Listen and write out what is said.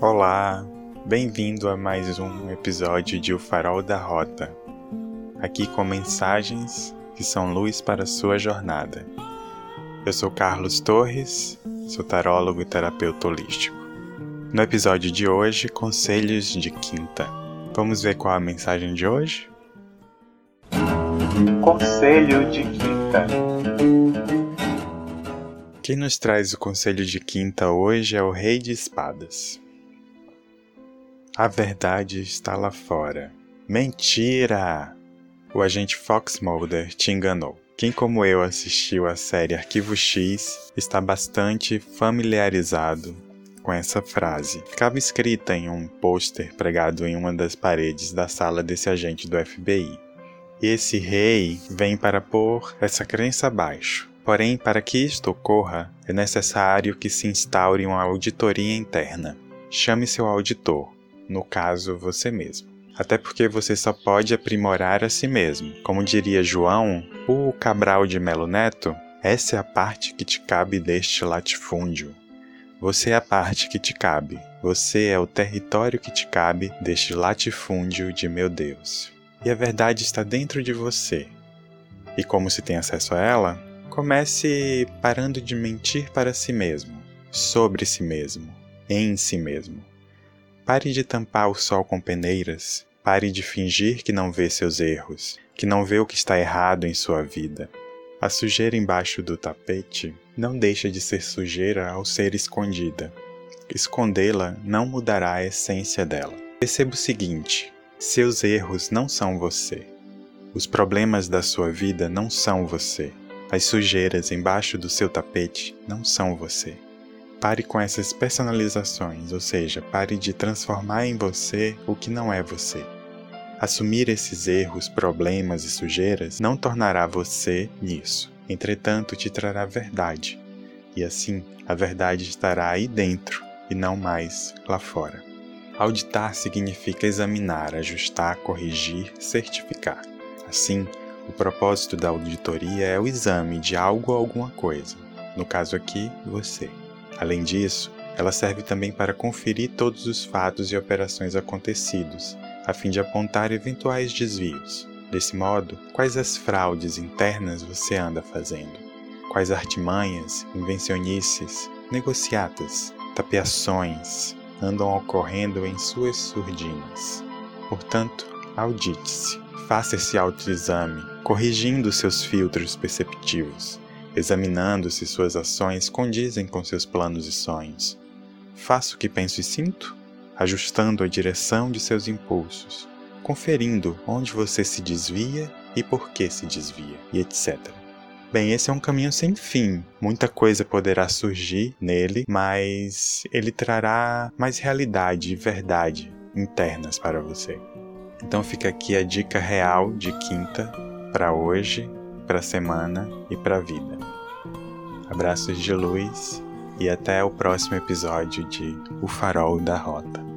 Olá, bem-vindo a mais um episódio de O Farol da Rota. Aqui com mensagens que são luz para a sua jornada. Eu sou Carlos Torres, sou tarólogo e terapeuta holístico. No episódio de hoje, conselhos de quinta. Vamos ver qual a mensagem de hoje? Conselho de quinta. Quem nos traz o conselho de quinta hoje é o Rei de Espadas. A verdade está lá fora. Mentira! O agente Fox Mulder te enganou. Quem, como eu, assistiu à série Arquivo X está bastante familiarizado com essa frase. Ficava escrita em um pôster pregado em uma das paredes da sala desse agente do FBI. E esse rei vem para pôr essa crença abaixo. Porém, para que isto ocorra, é necessário que se instaure uma auditoria interna. Chame seu auditor, no caso, você mesmo. Até porque você só pode aprimorar a si mesmo. Como diria João, o Cabral de Melo Neto, essa é a parte que te cabe deste latifúndio. Você é a parte que te cabe. Você é o território que te cabe deste latifúndio de meu Deus. E a verdade está dentro de você. E como se tem acesso a ela? Comece parando de mentir para si mesmo, sobre si mesmo, em si mesmo. Pare de tampar o sol com peneiras. Pare de fingir que não vê seus erros, que não vê o que está errado em sua vida. A sujeira embaixo do tapete não deixa de ser sujeira ao ser escondida. Escondê-la não mudará a essência dela. Perceba o seguinte: seus erros não são você. Os problemas da sua vida não são você. As sujeiras embaixo do seu tapete não são você. Pare com essas personalizações, ou seja, pare de transformar em você o que não é você. Assumir esses erros, problemas e sujeiras não tornará você nisso. Entretanto, te trará verdade. E assim, a verdade estará aí dentro e não mais lá fora. Auditar significa examinar, ajustar, corrigir, certificar. Assim, o propósito da auditoria é o exame de algo ou alguma coisa. No caso aqui, você. Além disso, ela serve também para conferir todos os fatos e operações acontecidos, a fim de apontar eventuais desvios. Desse modo, quais as fraudes internas você anda fazendo? Quais artimanhas, invencionices, negociatas, tapeações andam ocorrendo em suas surdinas? Portanto, audite-se, faça esse autoexame, corrigindo seus filtros perceptivos, examinando se suas ações condizem com seus planos e sonhos. Faça o que penso e sinto? ajustando a direção de seus impulsos, conferindo onde você se desvia e por que se desvia, e etc. Bem, esse é um caminho sem fim. Muita coisa poderá surgir nele, mas ele trará mais realidade e verdade internas para você. Então fica aqui a dica real de quinta para hoje, para a semana e para a vida. Abraços de luz e até o próximo episódio de O Farol da Rota.